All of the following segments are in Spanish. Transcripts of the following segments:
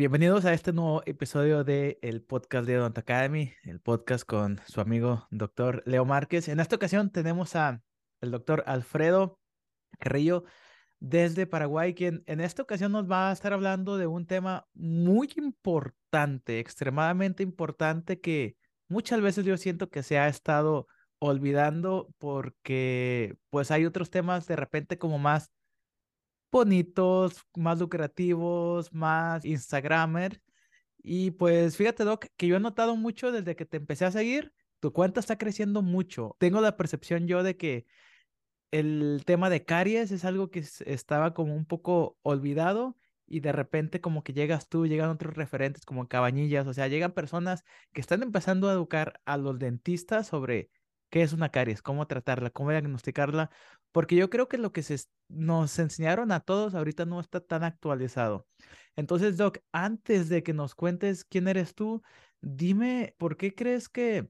Bienvenidos a este nuevo episodio de el podcast de Odont Academy, el podcast con su amigo doctor Leo Márquez. En esta ocasión tenemos a el doctor Alfredo Carrillo desde Paraguay, quien en esta ocasión nos va a estar hablando de un tema muy importante, extremadamente importante que muchas veces yo siento que se ha estado olvidando porque pues hay otros temas de repente como más bonitos, más lucrativos, más Instagramer. Y pues fíjate, Doc, que yo he notado mucho desde que te empecé a seguir, tu cuenta está creciendo mucho. Tengo la percepción yo de que el tema de caries es algo que estaba como un poco olvidado y de repente como que llegas tú, llegan otros referentes como Cabañillas, o sea, llegan personas que están empezando a educar a los dentistas sobre qué es una caries, cómo tratarla, cómo diagnosticarla, porque yo creo que lo que se, nos enseñaron a todos ahorita no está tan actualizado. Entonces, Doc, antes de que nos cuentes quién eres tú, dime, ¿por qué crees que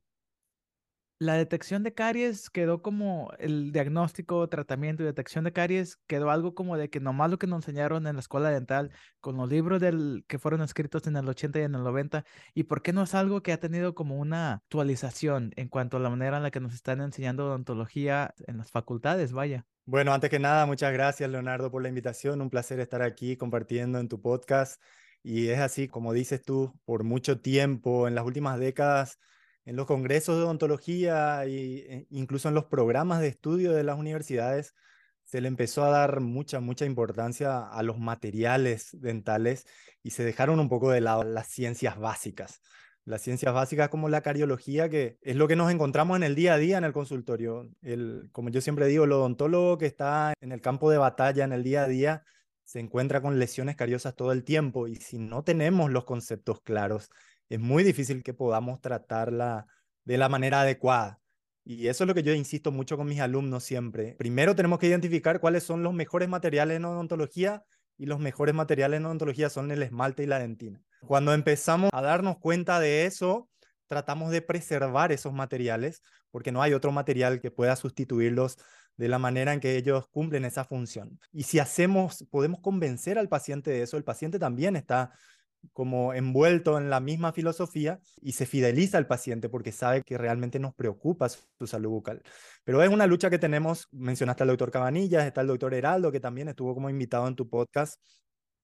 la detección de caries quedó como el diagnóstico, tratamiento y detección de caries quedó algo como de que nomás lo que nos enseñaron en la escuela dental con los libros del, que fueron escritos en el 80 y en el 90 y por qué no es algo que ha tenido como una actualización en cuanto a la manera en la que nos están enseñando odontología en las facultades, vaya. Bueno, antes que nada, muchas gracias Leonardo por la invitación, un placer estar aquí compartiendo en tu podcast y es así como dices tú, por mucho tiempo, en las últimas décadas, en los congresos de odontología e incluso en los programas de estudio de las universidades se le empezó a dar mucha, mucha importancia a los materiales dentales y se dejaron un poco de lado las ciencias básicas. Las ciencias básicas como la cariología, que es lo que nos encontramos en el día a día en el consultorio. El, como yo siempre digo, el odontólogo que está en el campo de batalla en el día a día se encuentra con lesiones cariosas todo el tiempo y si no tenemos los conceptos claros es muy difícil que podamos tratarla de la manera adecuada. Y eso es lo que yo insisto mucho con mis alumnos siempre. Primero tenemos que identificar cuáles son los mejores materiales en odontología y los mejores materiales en odontología son el esmalte y la dentina. Cuando empezamos a darnos cuenta de eso, tratamos de preservar esos materiales porque no hay otro material que pueda sustituirlos de la manera en que ellos cumplen esa función. Y si hacemos, podemos convencer al paciente de eso, el paciente también está como envuelto en la misma filosofía y se fideliza al paciente porque sabe que realmente nos preocupa su, salud bucal. Pero es una lucha que tenemos, mencionaste al doctor Cabanillas, está el doctor Heraldo, que también estuvo como invitado en tu podcast.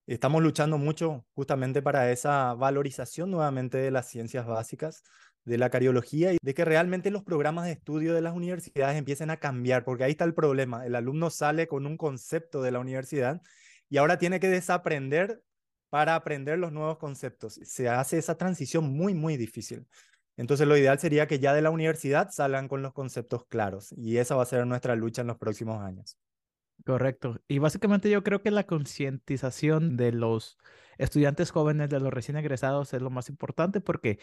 Estamos luchando mucho justamente para esa valorización nuevamente de las ciencias básicas, de la cariología y de que realmente los programas de estudio de las universidades empiecen a cambiar, porque ahí está el problema. El alumno sale con un concepto de la universidad y ahora tiene que desaprender para aprender los nuevos conceptos. Se hace esa transición muy, muy difícil. Entonces lo ideal sería que ya de la universidad salgan con los conceptos claros y esa va a ser nuestra lucha en los próximos años. Correcto. Y básicamente yo creo que la concientización de los estudiantes jóvenes, de los recién egresados, es lo más importante porque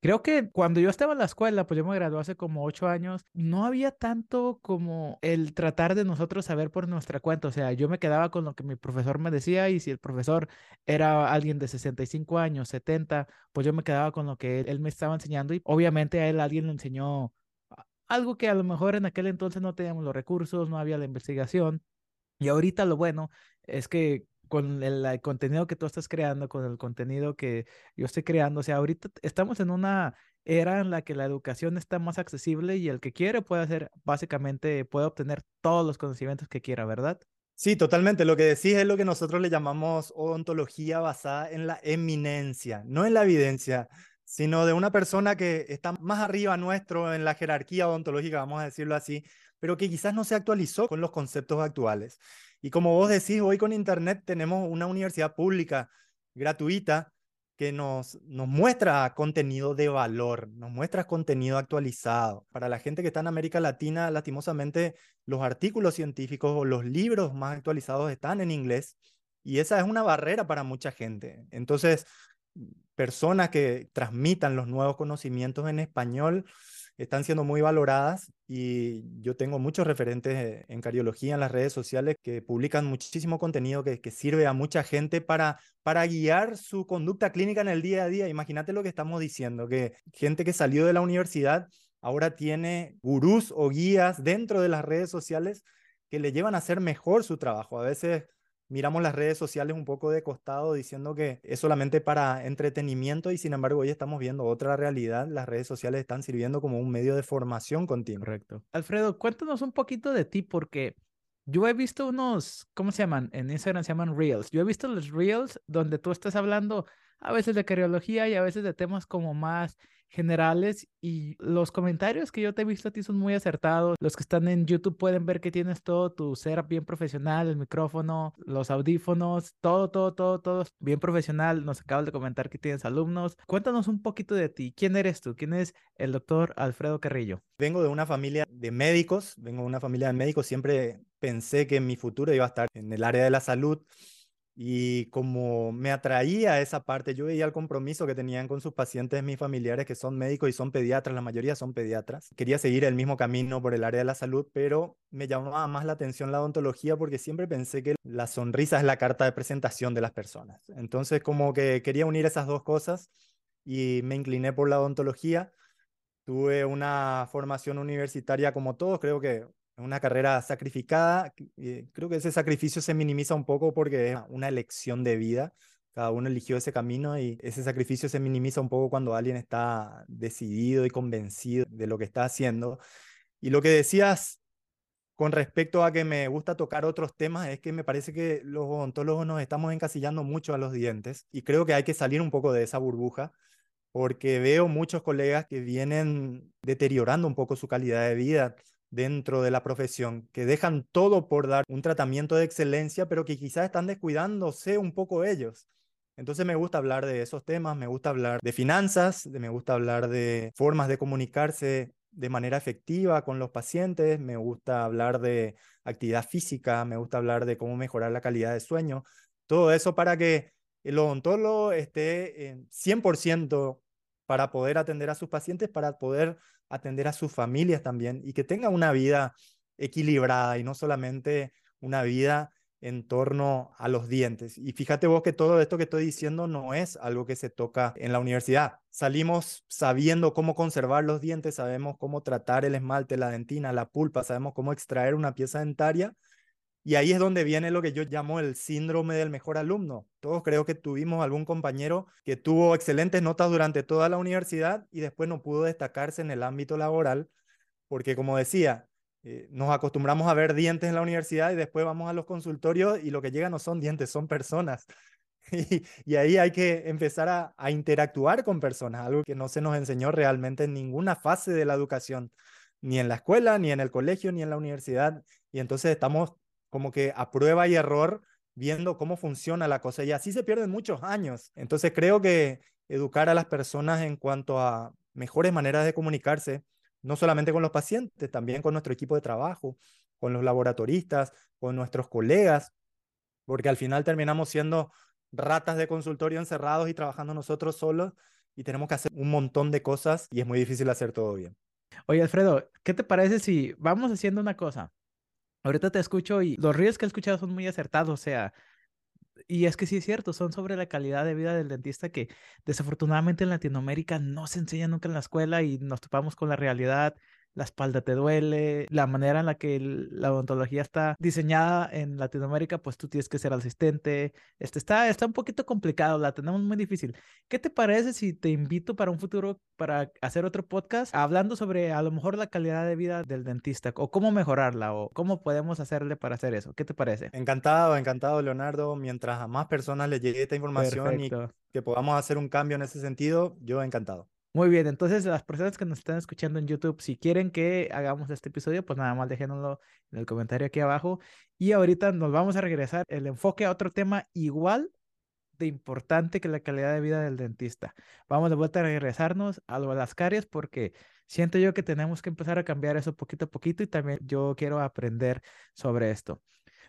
creo que cuando yo estaba en la escuela, pues yo me gradué hace como ocho años, no había tanto como el tratar de nosotros saber por nuestra cuenta. O sea, yo me quedaba con lo que mi profesor me decía y si el profesor era alguien de 65 años, 70, pues yo me quedaba con lo que él, me estaba enseñando y obviamente a él alguien le enseñó algo que a lo mejor en aquel entonces no teníamos los recursos, no había la investigación. Y ahorita lo bueno es que con el, contenido que tú estás creando, con el contenido que yo estoy creando, o sea, ahorita estamos en una era en la que la educación está más accesible y el que quiere puede hacer, básicamente, puede obtener todos los conocimientos que quiera, ¿verdad? Sí, totalmente. Lo que decís es lo que nosotros le llamamos odontología basada en la eminencia, no en la evidencia, sino de una persona que está más arriba nuestro en la jerarquía odontológica, vamos a decirlo así, pero que quizás no se actualizó con los conceptos actuales. Y como vos decís, hoy con Internet tenemos una universidad pública gratuita que nos, nos muestra contenido de valor, nos muestra contenido actualizado. Para la gente que está en América Latina, lastimosamente, los artículos científicos o los libros más actualizados están en inglés y esa es una barrera para mucha gente. Entonces, personas que transmitan los nuevos conocimientos en español, están siendo muy valoradas y yo tengo muchos referentes en cariología en las redes sociales que publican muchísimo contenido que, que sirve a mucha gente para, para guiar su conducta clínica en el día a día. Imagínate lo que estamos diciendo, que gente que salió de la universidad ahora tiene gurús o guías dentro de las redes sociales que le llevan a hacer mejor su trabajo. A veces miramos las redes sociales un poco de costado diciendo que es solamente para entretenimiento y sin embargo hoy estamos viendo otra realidad. Las redes sociales están sirviendo como un medio de formación continua. Correcto. Alfredo, cuéntanos un poquito de ti porque yo he visto unos, ¿cómo se llaman? En Instagram se llaman Reels. Yo he visto los Reels donde tú estás hablando a veces de cardiología y a veces de temas como más generales y los comentarios que yo te he visto a ti son muy acertados. Los que están en YouTube pueden ver que tienes todo tu setup bien profesional, el micrófono, los audífonos, todo, todo, todo, todo bien profesional. Nos acabas de comentar que tienes alumnos. Cuéntanos un poquito de ti. ¿Quién eres tú? ¿Quién es el doctor Alfredo Carrillo? Vengo de una familia de médicos, vengo de una familia de médicos. Siempre pensé que mi futuro iba a estar en el área de la salud y como me atraía esa parte, yo veía el compromiso que tenían con sus pacientes, mis familiares que son médicos y son pediatras, la mayoría son pediatras. Quería seguir el mismo camino por el área de la salud, pero me llamaba más la atención la odontología porque siempre pensé que la sonrisa es la carta de presentación de las personas. Entonces como que quería unir esas dos cosas y me incliné por la odontología. Tuve una formación universitaria como todos, creo que una carrera sacrificada. Eh, creo que ese sacrificio se minimiza un poco porque es una elección de vida. Cada uno eligió ese camino y ese sacrificio se minimiza un poco cuando alguien está decidido y convencido de lo que está haciendo. Y lo que decías con respecto a que me gusta tocar otros temas es que me parece que los odontólogos nos estamos encasillando mucho a los dientes y creo que hay que salir un poco de esa burbuja porque veo muchos colegas que vienen deteriorando un poco su calidad de vida dentro de la profesión, que dejan todo por dar un tratamiento de excelencia, pero que quizás están descuidándose un poco ellos. Entonces me gusta hablar de esos temas, me gusta hablar de finanzas, me gusta hablar de formas de comunicarse de manera efectiva con los pacientes, me gusta hablar de actividad física, me gusta hablar de cómo mejorar la calidad de sueño, todo eso para que el odontólogo esté en 100% para poder atender a sus pacientes, para poder atender a sus familias también y que tenga una vida equilibrada y no solamente una vida en torno a los dientes. Y fíjate vos que todo esto que estoy diciendo no es algo que se toca en la universidad. Salimos sabiendo cómo conservar los dientes, sabemos cómo tratar el esmalte, la dentina, la pulpa, sabemos cómo extraer una pieza dentaria, y ahí es donde viene lo que yo llamo el síndrome del mejor alumno. Todos creo que tuvimos algún compañero que tuvo excelentes notas durante toda la universidad y después no pudo destacarse en el ámbito laboral, porque como decía, eh, nos acostumbramos a ver dientes en la universidad y después vamos a los consultorios y lo que llega no son dientes, son personas. Y, ahí hay que empezar a, a interactuar con personas, algo que no se nos enseñó realmente en ninguna fase de la educación, ni en la escuela, ni en el colegio, ni en la universidad. Y entonces estamos como que a prueba y error viendo cómo funciona la cosa y así se pierden muchos años. Entonces creo que educar a las personas en cuanto a mejores maneras de comunicarse, no solamente con los pacientes, también con nuestro equipo de trabajo, con los laboratoristas, con nuestros colegas, porque al final terminamos siendo ratas de consultorio encerrados y trabajando nosotros solos y tenemos que hacer un montón de cosas y es muy difícil hacer todo bien. Oye, Alfredo, ¿qué te parece si vamos haciendo una cosa? Ahorita te escucho y los ríos que he escuchado son muy acertados, o sea, y es que sí es cierto, son sobre la calidad de vida del dentista que desafortunadamente en Latinoamérica no se enseña nunca en la escuela y nos topamos con la realidad la espalda te duele, la manera en la que la odontología está diseñada en Latinoamérica, pues tú tienes que ser asistente. Este está, está un poquito complicado, la tenemos muy difícil. ¿Qué te parece si te invito para un futuro para hacer otro podcast hablando sobre a lo mejor la calidad de vida del dentista o cómo mejorarla o cómo podemos hacerle para hacer eso? ¿Qué te parece? Encantado, encantado, Leonardo. Mientras a más personas les llegue esta información y que podamos hacer un cambio en ese sentido, yo encantado. Muy bien, entonces las personas que nos están escuchando en YouTube, si quieren que hagamos este episodio, pues nada más déjenoslo en el comentario aquí abajo. Y ahorita nos vamos a regresar el enfoque a otro tema igual de importante que la calidad de vida del dentista. Vamos de vuelta a regresarnos a lo de las caries porque siento yo que tenemos que empezar a cambiar eso poquito a poquito y también yo quiero aprender sobre esto.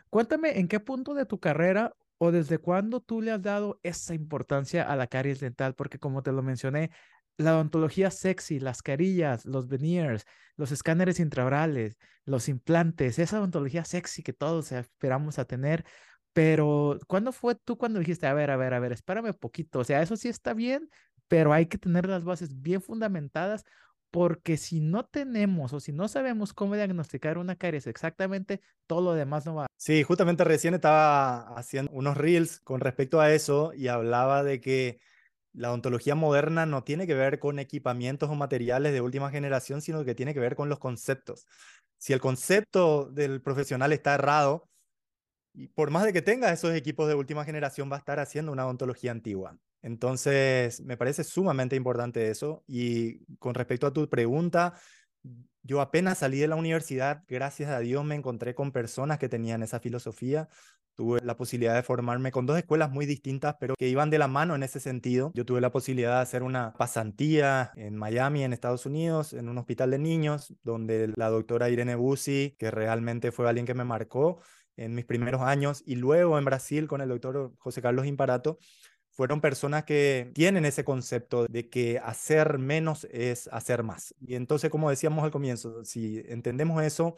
Cuéntame en qué punto de tu carrera o desde cuándo tú le has dado esa importancia a la caries dental, porque como te lo mencioné, la odontología sexy, las carillas, los veneers, los escáneres intraorales, los implantes, esa odontología sexy que todos esperamos a tener. Pero, ¿cuándo fue tú cuando dijiste, a ver, a ver, a ver, espérame un poquito? O sea, eso sí está bien, pero hay que tener las bases bien fundamentadas. porque si no tenemos o si no sabemos cómo diagnosticar una caries exactamente, todo lo demás no va. Sí, justamente recién estaba haciendo unos reels con respecto a eso y hablaba de que la odontología moderna no tiene que ver con equipamientos o materiales de última generación, sino que tiene que ver con los conceptos. Si el concepto del profesional está errado, por más de que tenga esos equipos de última generación, va a estar haciendo una odontología antigua. Entonces, me parece sumamente importante eso. Y con respecto a tu pregunta, yo apenas salí de la universidad, gracias a Dios me encontré con personas que tenían esa filosofía. Tuve la posibilidad de formarme con dos escuelas muy distintas, pero que iban de la mano en ese sentido. Yo tuve la posibilidad de hacer una pasantía en Miami, en Estados Unidos, en un hospital de niños, donde la doctora Irene Bussi, que realmente fue alguien que me marcó en mis primeros años, y luego en Brasil con el doctor José Carlos Imparato, fueron personas que tienen ese concepto de que hacer menos es hacer más. Y entonces, como decíamos al comienzo, si entendemos eso,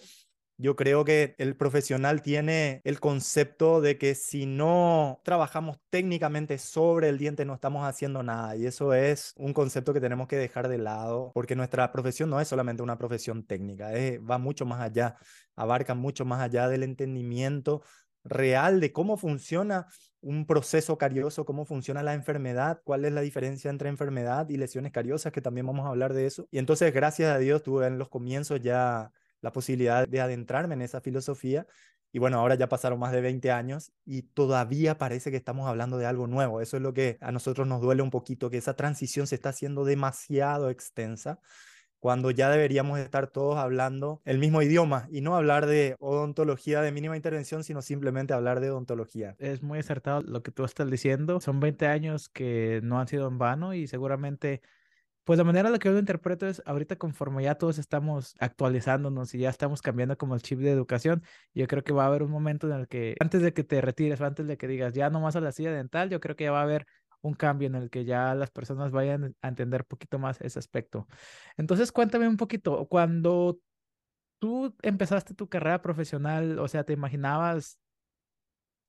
yo creo que el profesional tiene el concepto de que si no trabajamos técnicamente sobre el diente no estamos haciendo nada y eso es un concepto que tenemos que dejar de lado porque nuestra profesión no es solamente una profesión técnica, va mucho más allá, abarca mucho más allá del entendimiento real de cómo funciona un proceso carioso, cómo funciona la enfermedad, cuál es la diferencia entre enfermedad y lesiones cariosas, que también vamos a hablar de eso. Y entonces, gracias a Dios, tuve en los comienzos ya la posibilidad de adentrarme en esa filosofía. Y bueno, ahora ya pasaron más de 20 años y todavía parece que estamos hablando de algo nuevo. Eso es lo que a nosotros nos duele un poquito, que esa transición se está haciendo demasiado extensa cuando ya deberíamos estar todos hablando el mismo idioma y no hablar de odontología de mínima intervención, sino simplemente hablar de odontología. Es muy acertado lo que tú estás diciendo. Son 20 años que no han sido en vano y seguramente pues la manera en la que yo lo interpreto es ahorita conforme ya todos estamos actualizándonos y ya estamos cambiando como el chip de educación, yo creo que va a haber un momento en el que antes de que te retires o antes de que digas ya no más a la silla dental, yo creo que ya va a haber un cambio en el que ya las personas vayan a entender un poquito más ese aspecto. Entonces, cuéntame un poquito, cuando tú empezaste tu carrera profesional, o sea, ¿te imaginabas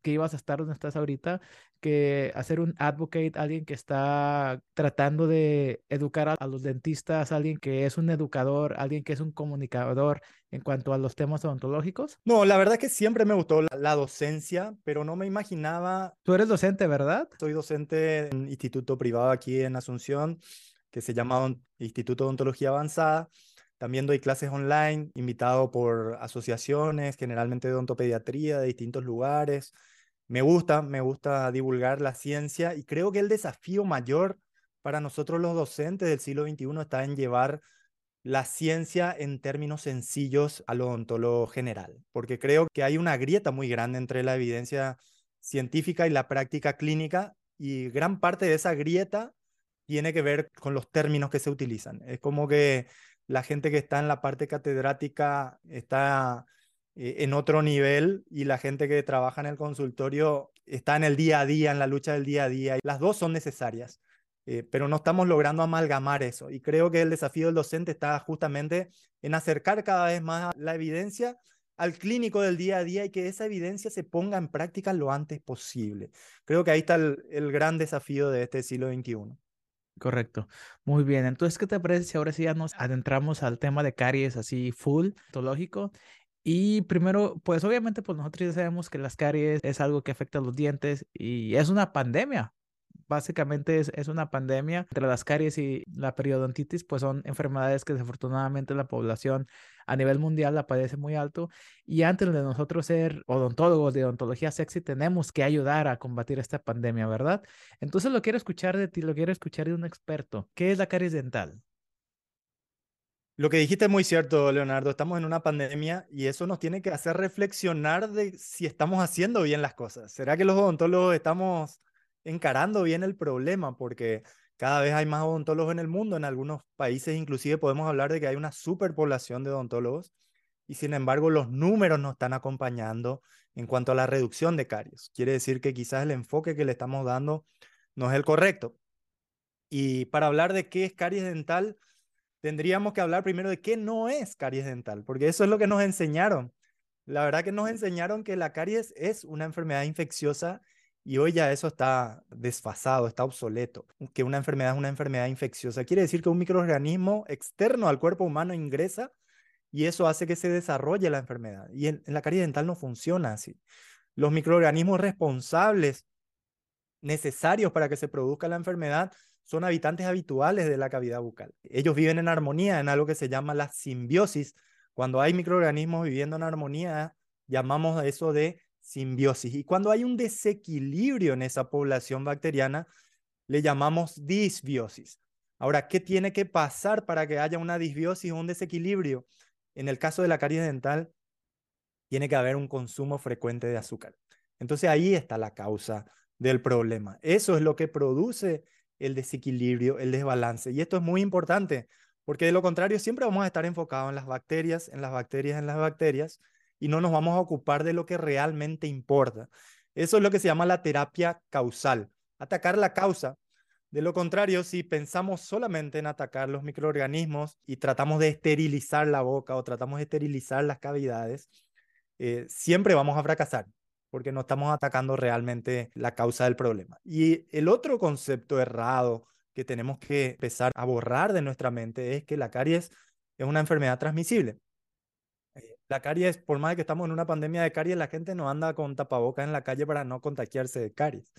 que ibas a estar donde estás ahorita, que hacer un advocate, alguien que está tratando de educar a, los dentistas, alguien que es un educador, alguien que es un comunicador en cuanto a los temas odontológicos? No, la verdad es que siempre me gustó la, docencia, pero no me imaginaba. Tú eres docente, ¿verdad? Soy docente en un instituto privado aquí en Asunción que se llama Instituto de Odontología Avanzada. También doy clases online, invitado por asociaciones, generalmente de odontopediatría de distintos lugares. Me gusta, me gusta divulgar la ciencia y creo que el desafío mayor para nosotros los docentes del siglo XXI está en llevar la ciencia en términos sencillos al odontólogo general, porque creo que hay una grieta muy grande entre la evidencia científica y la práctica clínica y gran parte de esa grieta tiene que ver con los términos que se utilizan. Es como que la gente que está en la parte catedrática está eh, en otro nivel y la gente que trabaja en el consultorio está en el día a día, en la lucha del día a día. Las dos son necesarias, eh, pero no estamos logrando amalgamar eso. Y creo que el desafío del docente está justamente en acercar cada vez más la evidencia al clínico del día a día y que esa evidencia se ponga en práctica lo antes posible. Creo que ahí está el, el gran desafío de este siglo XXI. Correcto. Muy bien. Entonces, ¿qué te parece si ahora sí ya nos adentramos al tema de caries así full, patológico? Y primero, pues obviamente, pues nosotros ya sabemos que las caries es algo que afecta a los dientes y es una pandemia básicamente es, una pandemia. Entre las caries y la periodontitis, pues son enfermedades que desafortunadamente la población a nivel mundial la padece muy alto. Y antes de nosotros ser odontólogos de odontología sexy, tenemos que ayudar a combatir esta pandemia, ¿verdad? Entonces lo quiero escuchar de ti, lo quiero escuchar de un experto. ¿Qué es la caries dental? Lo que dijiste es muy cierto, Leonardo. Estamos en una pandemia y eso nos tiene que hacer reflexionar de si estamos haciendo bien las cosas. ¿Será que los odontólogos estamos encarando bien el problema, porque cada vez hay más odontólogos en el mundo. En algunos países inclusive podemos hablar de que hay una superpoblación de odontólogos y sin embargo los números no están acompañando en cuanto a la reducción de caries. Quiere decir que quizás el enfoque que le estamos dando no es el correcto. Y para hablar de qué es caries dental, tendríamos que hablar primero de qué no es caries dental, porque eso es lo que nos enseñaron. La verdad que nos enseñaron que la caries es una enfermedad infecciosa Y hoy ya eso está desfasado, está obsoleto. Que una enfermedad es una enfermedad infecciosa. Quiere decir que un microorganismo externo al cuerpo humano ingresa y eso hace que se desarrolle la enfermedad. Y en, la caries dental no funciona así. Los microorganismos responsables, necesarios para que se produzca la enfermedad, son habitantes habituales de la cavidad bucal. Ellos viven en armonía en algo que se llama la simbiosis. Cuando hay microorganismos viviendo en armonía, llamamos a eso de simbiosis. Y cuando hay un desequilibrio en esa población bacteriana, le llamamos disbiosis. Ahora, ¿qué tiene que pasar para que haya una disbiosis o un desequilibrio? En el caso de la caries dental, tiene que haber un consumo frecuente de azúcar. Entonces ahí está la causa del problema. Eso es lo que produce el desequilibrio, el desbalance. Y esto es muy importante, porque de lo contrario siempre vamos a estar enfocados en las bacterias, en las bacterias, en las bacterias, y no nos vamos a ocupar de lo que realmente importa. Eso es lo que se llama la terapia causal, atacar la causa. De lo contrario, si pensamos solamente en atacar los microorganismos y tratamos de esterilizar la boca o tratamos de esterilizar las cavidades, eh, siempre vamos a fracasar porque no estamos atacando realmente la causa del problema. Y el otro concepto errado que tenemos que empezar a borrar de nuestra mente es que la caries es una enfermedad transmisible. La caries, por más que estamos en una pandemia de caries, la gente no anda con tapabocas en la calle para no contagiarse de caries.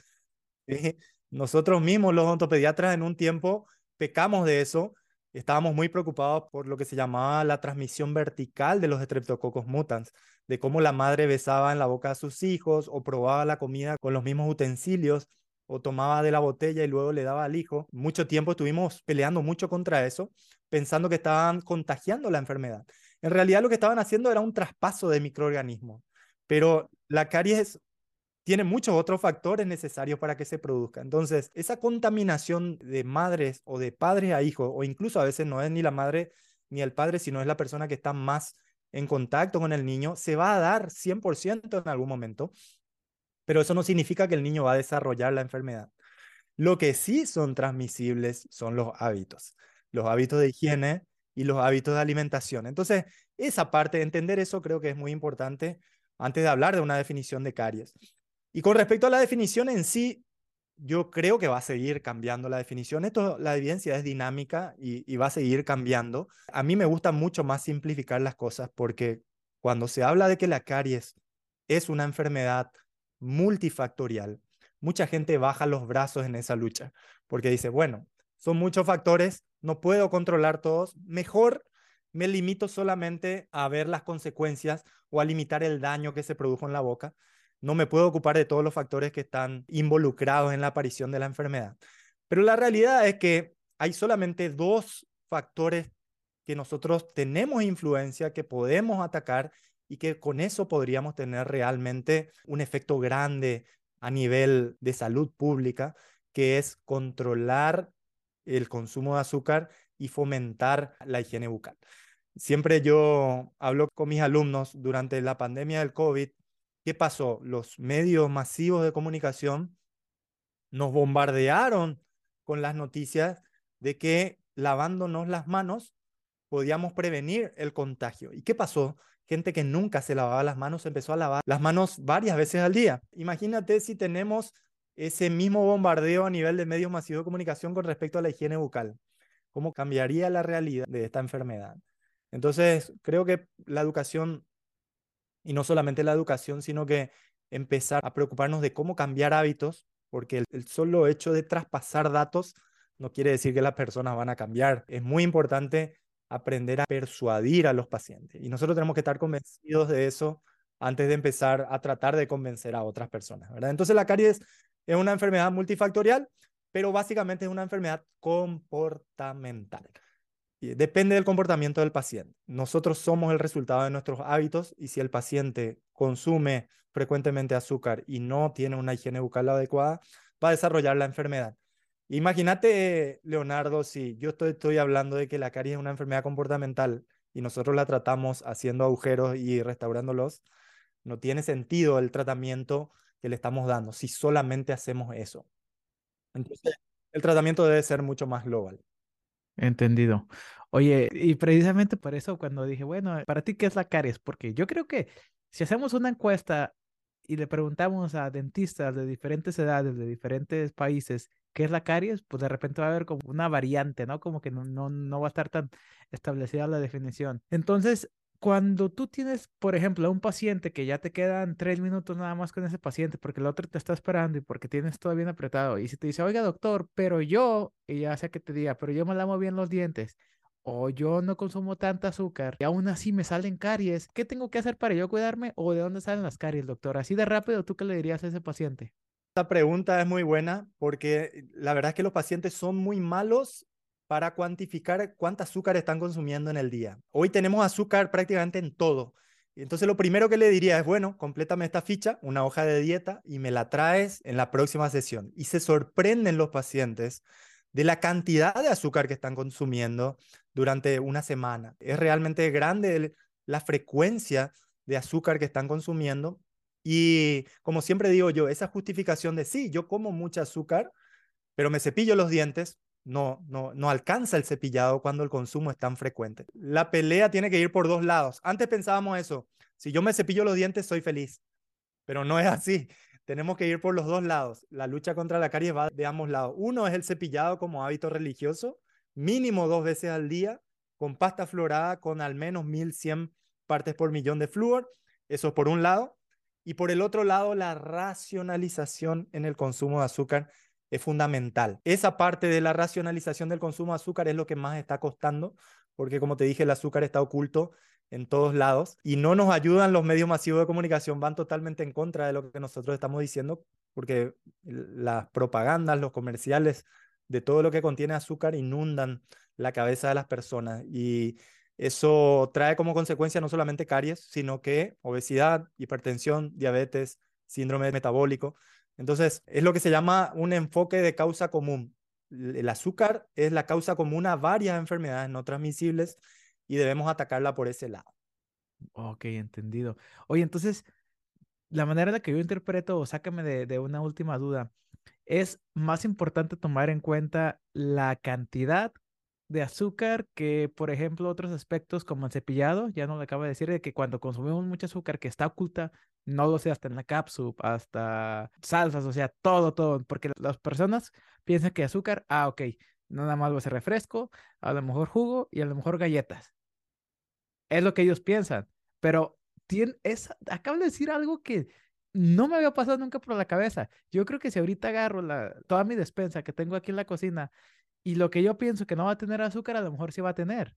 Nosotros mismos, los ontopediatras, en un tiempo pecamos de eso. Estábamos muy preocupados por lo que se llamaba la transmisión vertical de los Streptococcus mutans, de cómo la madre besaba en la boca a sus hijos o probaba la comida con los mismos utensilios o tomaba de la botella y luego le daba al hijo. Mucho tiempo estuvimos peleando mucho contra eso, pensando que estaban contagiando la enfermedad. En realidad lo que estaban haciendo era un traspaso de microorganismos, pero la caries tiene muchos otros factores necesarios para que se produzca. Entonces, esa contaminación de madres o de padres a hijos, o incluso a veces no es ni la madre ni el padre, sino es la persona que está más en contacto con el niño, se va a dar 100% en algún momento, pero eso no significa que el niño va a desarrollar la enfermedad. Lo que sí son transmisibles son los hábitos, los hábitos de higiene y los hábitos de alimentación. Entonces, esa parte, entender eso creo que es muy importante antes de hablar de una definición de caries. Y con respecto a la definición en sí, yo creo que va a seguir cambiando la definición. Esto, la evidencia es dinámica y, y va a seguir cambiando. A mí me gusta mucho más simplificar las cosas porque cuando se habla de que la caries es una enfermedad multifactorial, mucha gente baja los brazos en esa lucha porque dice, bueno, son muchos factores, no puedo controlar todos, mejor me limito solamente a ver las consecuencias o a limitar el daño que se produjo en la boca. No me puedo ocupar de todos los factores que están involucrados en la aparición de la enfermedad. Pero la realidad es que hay solamente dos factores que nosotros tenemos influencia, que podemos atacar y que con eso podríamos tener realmente un efecto grande a nivel de salud pública, que es controlar el consumo de azúcar y fomentar la higiene bucal. Siempre yo hablo con mis alumnos durante la pandemia del COVID. ¿Qué pasó? Los medios masivos de comunicación nos bombardearon con las noticias de que lavándonos las manos podíamos prevenir el contagio. ¿Y qué pasó? Gente que nunca se lavaba las manos empezó a lavar las manos varias veces al día. Imagínate si tenemos ese mismo bombardeo a nivel de medios masivos de comunicación con respecto a la higiene bucal. ¿Cómo cambiaría la realidad de esta enfermedad? Entonces, creo que la educación, y no solamente la educación, sino que empezar a preocuparnos de cómo cambiar hábitos, porque el, solo hecho de traspasar datos no quiere decir que las personas van a cambiar. Es muy importante aprender a persuadir a los pacientes. Y nosotros tenemos que estar convencidos de eso antes de empezar a tratar de convencer a otras personas, ¿verdad? Entonces la caries es una enfermedad multifactorial, pero básicamente es una enfermedad comportamental. Depende del comportamiento del paciente. Nosotros somos el resultado de nuestros hábitos y si el paciente consume frecuentemente azúcar y no tiene una higiene bucal adecuada, va a desarrollar la enfermedad. Imagínate, Leonardo, si yo estoy, estoy hablando de que la caries es una enfermedad comportamental y nosotros la tratamos haciendo agujeros y restaurándolos, no tiene sentido el tratamiento que le estamos dando si solamente hacemos eso. Entonces, el tratamiento debe ser mucho más global. Entendido. Oye, y precisamente por eso cuando dije, bueno, ¿para ti qué es la caries? Porque yo creo que si hacemos una encuesta y le preguntamos a dentistas de diferentes edades, de diferentes países, qué es la caries, pues de repente va a haber como una variante, ¿no? Como que no, no, no va a estar tan establecida la definición. Entonces, cuando tú tienes, por ejemplo, a un paciente que ya te quedan tres minutos nada más con ese paciente porque el otro te está esperando y porque tienes todo bien apretado, y si te dice, oiga, doctor, pero yo, y ya sea que te diga, pero yo me lavo bien los dientes, o yo no consumo tanta azúcar y aún así me salen caries, ¿qué tengo que hacer para yo cuidarme o de dónde salen las caries, doctor? Así de rápido, ¿tú qué le dirías a ese paciente? Esta pregunta es muy buena porque la verdad es que los pacientes son muy malos para cuantificar cuánta azúcar están consumiendo en el día. Hoy tenemos azúcar prácticamente en todo. Entonces lo primero que le diría es, bueno, complétame esta ficha, una hoja de dieta y me la traes en la próxima sesión. Y se sorprenden los pacientes de la cantidad de azúcar que están consumiendo durante una semana. Es realmente grande la frecuencia de azúcar que están consumiendo. Y como siempre digo yo, esa justificación de sí, yo como mucha azúcar, pero me cepillo los dientes, no, no, no alcanza el cepillado cuando el consumo es tan frecuente. La pelea tiene que ir por dos lados. Antes pensábamos eso, si yo me cepillo los dientes soy feliz, pero no es así. Tenemos que ir por los dos lados. La lucha contra la caries va de ambos lados. Uno es el cepillado como hábito religioso, mínimo dos veces al día, con pasta florada con al menos 1100 partes por millón de flúor. Eso es por un lado. Y por el otro lado, la racionalización en el consumo de azúcar es fundamental. Esa parte de la racionalización del consumo de azúcar es lo que más está costando, porque como te dije, el azúcar está oculto en todos lados y no nos ayudan los medios masivos de comunicación, van totalmente en contra de lo que nosotros estamos diciendo, porque las propagandas, los comerciales de todo lo que contiene azúcar inundan la cabeza de las personas y eso trae como consecuencia no solamente caries, sino que obesidad, hipertensión, diabetes, síndrome metabólico. Entonces, es lo que se llama un enfoque de causa común. El azúcar es la causa común a varias enfermedades no transmisibles y debemos atacarla por ese lado. Ok, entendido. Oye, entonces, la manera en la que yo interpreto, o sácame de, de una última duda, es más importante tomar en cuenta la cantidad de azúcar que, por ejemplo, otros aspectos como el cepillado, ya no le acabo de decir, de que cuando consumimos mucho azúcar que está oculta, no lo sé, hasta en la cápsula, hasta salsas, o sea, todo, todo, porque las personas piensan que azúcar, ah, ok, nada más va a ser refresco, a lo mejor jugo y a lo mejor galletas. Es lo que ellos piensan, pero tiene, es, acabo de decir algo que no me había pasado nunca por la cabeza. Yo creo que si ahorita agarro la, toda mi despensa que tengo aquí en la cocina y lo que yo pienso que no va a tener azúcar, a lo mejor sí va a tener.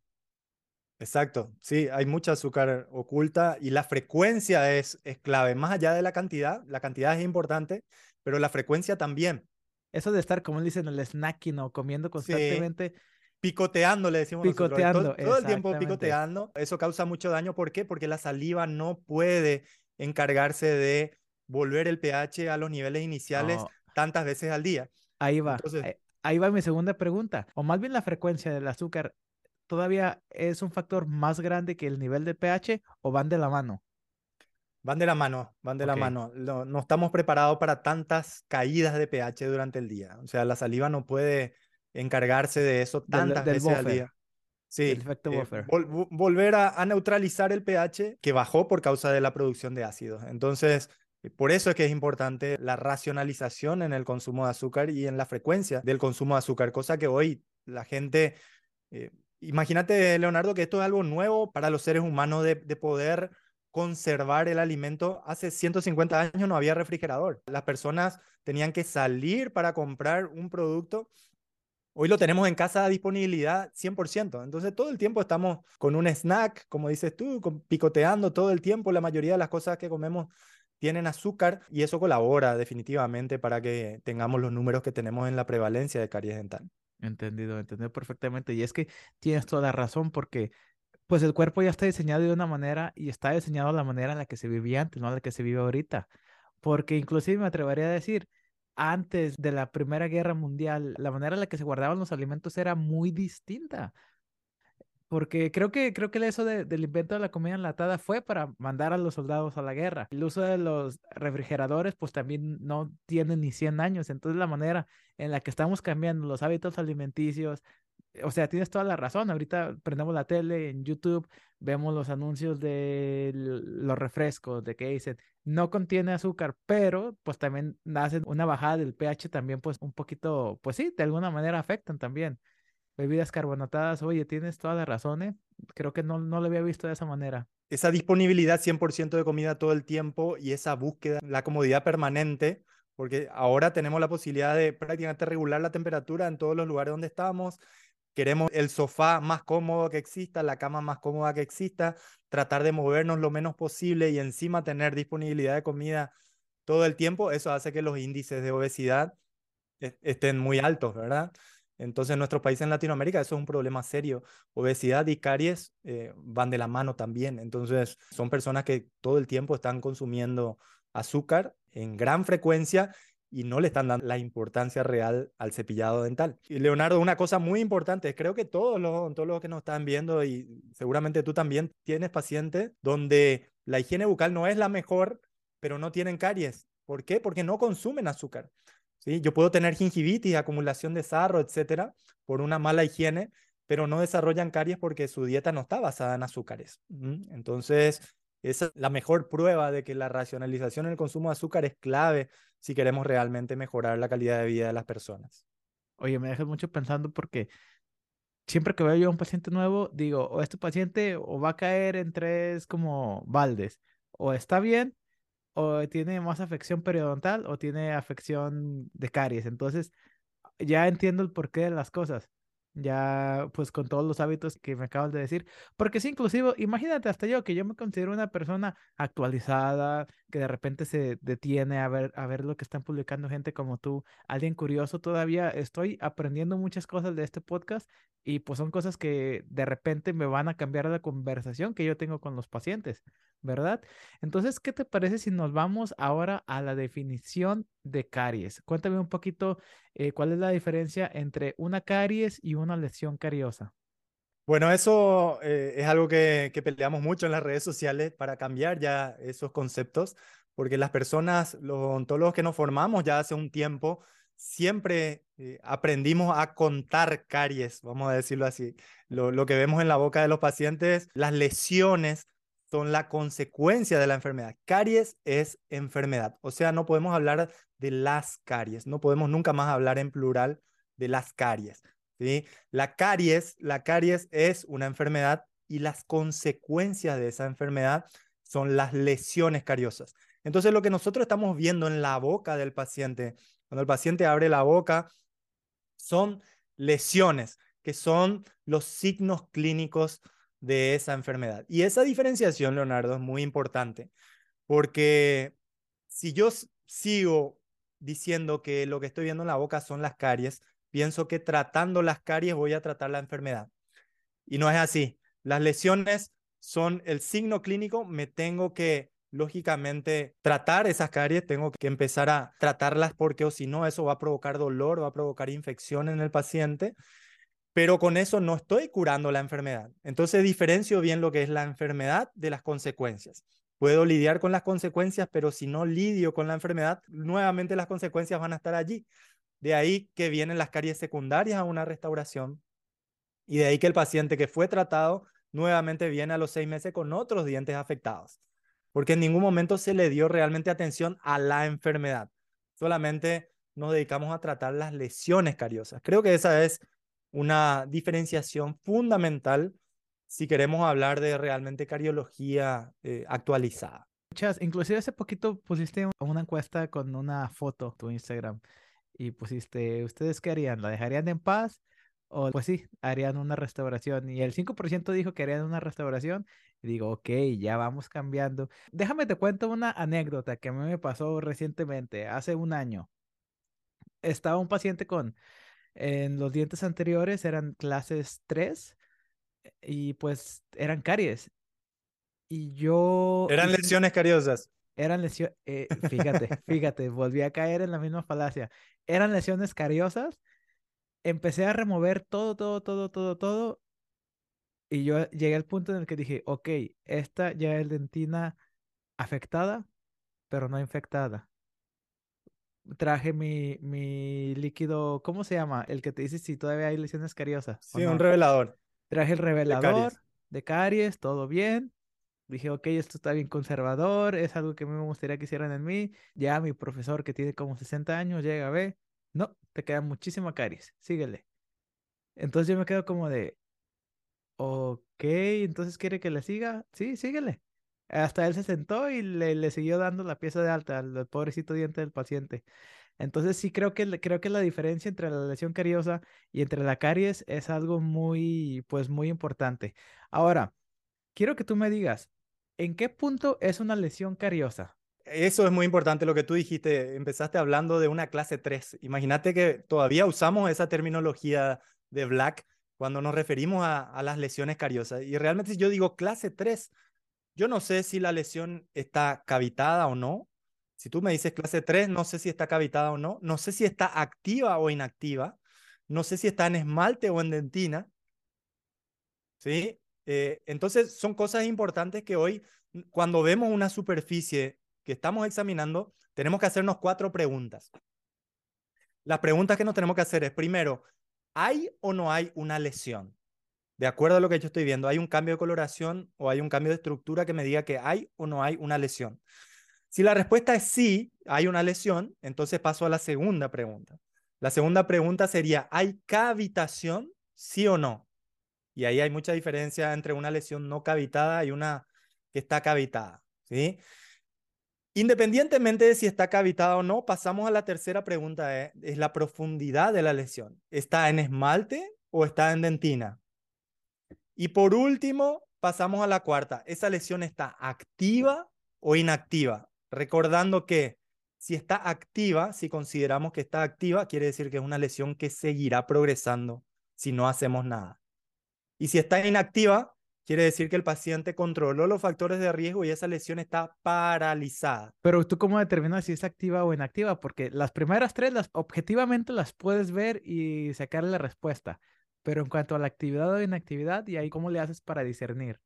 Exacto, sí, hay mucha azúcar oculta y la frecuencia es, es clave. Más allá de la cantidad, la cantidad es importante, pero la frecuencia también. Eso de estar, como dicen, el snacking o comiendo constantemente. Picoteando, le decimos picoteando, nosotros. Todo, el tiempo picoteando. Eso causa mucho daño. ¿Por qué? Porque la saliva no puede encargarse de volver el pH a los niveles iniciales tantas veces al día. Ahí va. Ahí va mi segunda pregunta. O más bien la frecuencia del azúcar todavía es un factor más grande que el nivel de pH o van de la mano? Van de la mano, van de la mano. No, no, estamos preparados para tantas caídas de pH durante el día. O sea, la saliva no puede encargarse de eso tantas veces al día. Sí, el efecto eh, volver a, a, neutralizar el pH que bajó por causa de la producción de ácidos. Entonces, por eso es que es importante la racionalización en el consumo de azúcar y en la frecuencia del consumo de azúcar, cosa que hoy la gente eh, Imagínate, Leonardo, que esto es algo nuevo para los seres humanos de, poder conservar el alimento. Hace 150 años no había refrigerador. Las personas tenían que salir para comprar un producto. Hoy lo tenemos en casa a disponibilidad 100%. Entonces todo el tiempo estamos con un snack, como dices tú, picoteando todo el tiempo. La mayoría de las cosas que comemos tienen azúcar y eso colabora definitivamente para que tengamos los números que tenemos en la prevalencia de caries dental. Entendido, entendido perfectamente. Y es que tienes toda la razón porque pues el cuerpo ya está diseñado de una manera y está diseñado de la manera en la que se vivía antes, no la que se vive ahorita. Porque inclusive me atrevería a decir, antes de la Primera Guerra Mundial, la manera en la que se guardaban los alimentos era muy distinta porque creo que, creo que eso del invento de la comida enlatada fue para mandar a los soldados a la guerra. El uso de los refrigeradores, pues también no tiene ni 100 años. Entonces, la manera en la que estamos cambiando los hábitos alimenticios, o sea, tienes toda la razón. Ahorita prendemos la tele en YouTube, vemos los anuncios de los refrescos, de que dicen, no contiene azúcar, pero pues también hacen una bajada del pH también, pues un poquito, pues sí, de alguna manera afectan también. Bebidas carbonatadas, oye, tienes toda la razón, ¿eh? Creo que no, no lo había visto de esa manera. Esa disponibilidad 100% de comida todo el tiempo y esa búsqueda, la comodidad permanente, porque ahora tenemos la posibilidad de prácticamente regular la temperatura en todos los lugares donde estamos, Queremos el sofá más cómodo que exista, la cama más cómoda que exista, tratar de movernos lo menos posible y encima tener disponibilidad de comida todo el tiempo. Eso hace que los índices de obesidad estén muy altos, ¿verdad? Entonces, en nuestros países en Latinoamérica eso es un problema serio. Obesidad y caries eh, van de la mano también. Entonces, son personas que todo el tiempo están consumiendo azúcar en gran frecuencia y no le están dando la importancia real al cepillado dental. Y Leonardo, una cosa muy importante, creo que todos los odontólogos que nos están viendo y seguramente tú también tienes pacientes donde la higiene bucal no es la mejor, pero no tienen caries. ¿Por qué? Porque no consumen azúcar. Yo puedo tener gingivitis, acumulación de sarro, etcétera, por una mala higiene, pero no desarrollan caries porque su dieta no está basada en azúcares. Entonces, esa es la mejor prueba de que la racionalización en el consumo de azúcar es clave si queremos realmente mejorar la calidad de vida de las personas. Oye, me dejas mucho pensando porque siempre que veo yo a un paciente nuevo, digo, o este paciente o va a caer en tres como baldes, o está bien, o tiene más afección periodontal, o tiene afección de caries. Entonces, ya entiendo el porqué de las cosas ya pues con todos los hábitos que me acabas de decir, porque sí, inclusive, imagínate hasta yo que yo me considero una persona actualizada, que de repente se detiene a ver, a ver lo que están publicando gente como tú, alguien curioso, todavía estoy aprendiendo muchas cosas de este podcast y pues son cosas que de repente me van a cambiar la conversación que yo tengo con los pacientes. ¿verdad? Entonces, ¿qué te parece si nos vamos ahora a la definición de caries? Cuéntame un poquito eh, cuál es la diferencia entre una caries y una lesión cariosa. Bueno, eso eh, es algo que, peleamos mucho en las redes sociales para cambiar ya esos conceptos, porque las personas, los odontólogos que nos formamos ya hace un tiempo, siempre eh, aprendimos a contar caries, vamos a decirlo así. Lo que vemos en la boca de los pacientes, las lesiones son la consecuencia de la enfermedad. Caries es enfermedad, o sea, no podemos hablar de las caries, no podemos nunca más hablar en plural de las caries. ¿sí? La caries, la caries es una enfermedad y las consecuencias de esa enfermedad son las lesiones cariosas. Entonces, lo que nosotros estamos viendo en la boca del paciente, cuando el paciente abre la boca, son lesiones, que son los signos clínicos de esa enfermedad. Y esa diferenciación, Leonardo, es muy importante, porque si yo sigo diciendo que lo que estoy viendo en la boca son las caries, pienso que tratando las caries voy a tratar la enfermedad. Y no es así. Las lesiones son el signo clínico, me tengo que lógicamente tratar esas caries, tengo que empezar a tratarlas porque o si no eso va a provocar dolor, va a provocar infección en el paciente pero con eso no estoy curando la enfermedad. Entonces diferencio bien lo que es la enfermedad de las consecuencias. Puedo lidiar con las consecuencias, pero si no lidio con la enfermedad, nuevamente las consecuencias van a estar allí. De ahí que vienen las caries secundarias a una restauración y de ahí que el paciente que fue tratado nuevamente viene a los seis meses con otros dientes afectados, porque en ningún momento se le dio realmente atención a la enfermedad. Solamente nos dedicamos a tratar las lesiones cariosas. Creo que esa es una diferenciación fundamental si queremos hablar de realmente cardiología eh, actualizada. Muchas, inclusive hace poquito pusiste una encuesta con una foto tu Instagram y pusiste, ¿ustedes qué harían? ¿La dejarían en paz? O pues sí, harían una restauración. Y el 5% dijo que harían una restauración. Y digo, ok, ya vamos cambiando. Déjame te cuento una anécdota que a mí me pasó recientemente, hace un año. Estaba un paciente con en los dientes anteriores eran clases 3 y pues eran caries. Y yo... Eran lesiones cariosas. Eran lesiones, eh, fíjate, fíjate, volví a caer en la misma falacia. Eran lesiones cariosas. Empecé a remover todo, todo, todo, todo, todo. Y yo llegué al punto en el que dije, ok, esta ya es dentina afectada, pero no infectada traje mi, mi líquido, ¿cómo se llama? El que te dice si todavía hay lesiones cariosas. Sí, un revelador. Traje el revelador de caries, todo bien. Dije, ok, esto está bien conservador, es algo que a mí me gustaría que hicieran en mí. Ya mi profesor que tiene como 60 años llega, ve, no, te queda muchísima caries, síguele. Entonces yo me quedo como de, ok, entonces quiere que le siga, sí, síguele. Hasta él se sentó y le, le siguió dando la pieza de alta al pobrecito diente del paciente. Entonces sí creo que, creo que la diferencia entre la lesión cariosa y entre la caries es algo muy, pues muy importante. Ahora, quiero que tú me digas, ¿en qué punto es una lesión cariosa? Eso es muy importante lo que tú dijiste. Empezaste hablando de una clase 3. Imagínate que todavía usamos esa terminología de Black cuando nos referimos a, a las lesiones cariosas. Y realmente si yo digo clase 3, yo no sé si la lesión está cavitada o no. Si tú me dices clase 3, no sé si está cavitada o no. No sé si está activa o inactiva. No sé si está en esmalte o en dentina. ¿Sí? Eh, entonces, son cosas importantes que hoy, cuando vemos una superficie que estamos examinando, tenemos que hacernos cuatro preguntas. Las preguntas que nos tenemos que hacer es, primero, ¿hay o no hay una lesión? De acuerdo a lo que yo estoy viendo, hay un cambio de coloración o hay un cambio de estructura que me diga que hay o no hay una lesión. Si la respuesta es sí, hay una lesión, entonces paso a la segunda pregunta. La segunda pregunta sería, ¿hay cavitación? ¿Sí o no? Y ahí hay mucha diferencia entre una lesión no cavitada y una que está cavitada. ¿sí? Independientemente de si está cavitada o no, pasamos a la tercera pregunta, ¿eh? es la profundidad de la lesión. ¿Está en esmalte o está en dentina? Y por último, pasamos a la cuarta. ¿Esa lesión está activa o inactiva? Recordando que si está activa, si consideramos que está activa, quiere decir que es una lesión que seguirá progresando si no hacemos nada. Y si está inactiva, quiere decir que el paciente controló los factores de riesgo y esa lesión está paralizada. Pero tú cómo determinas si es activa o inactiva? Porque las primeras tres, las, objetivamente las puedes ver y sacarle la respuesta. Pero en cuanto a la actividad o inactividad, ¿y ahí cómo le haces para discernir?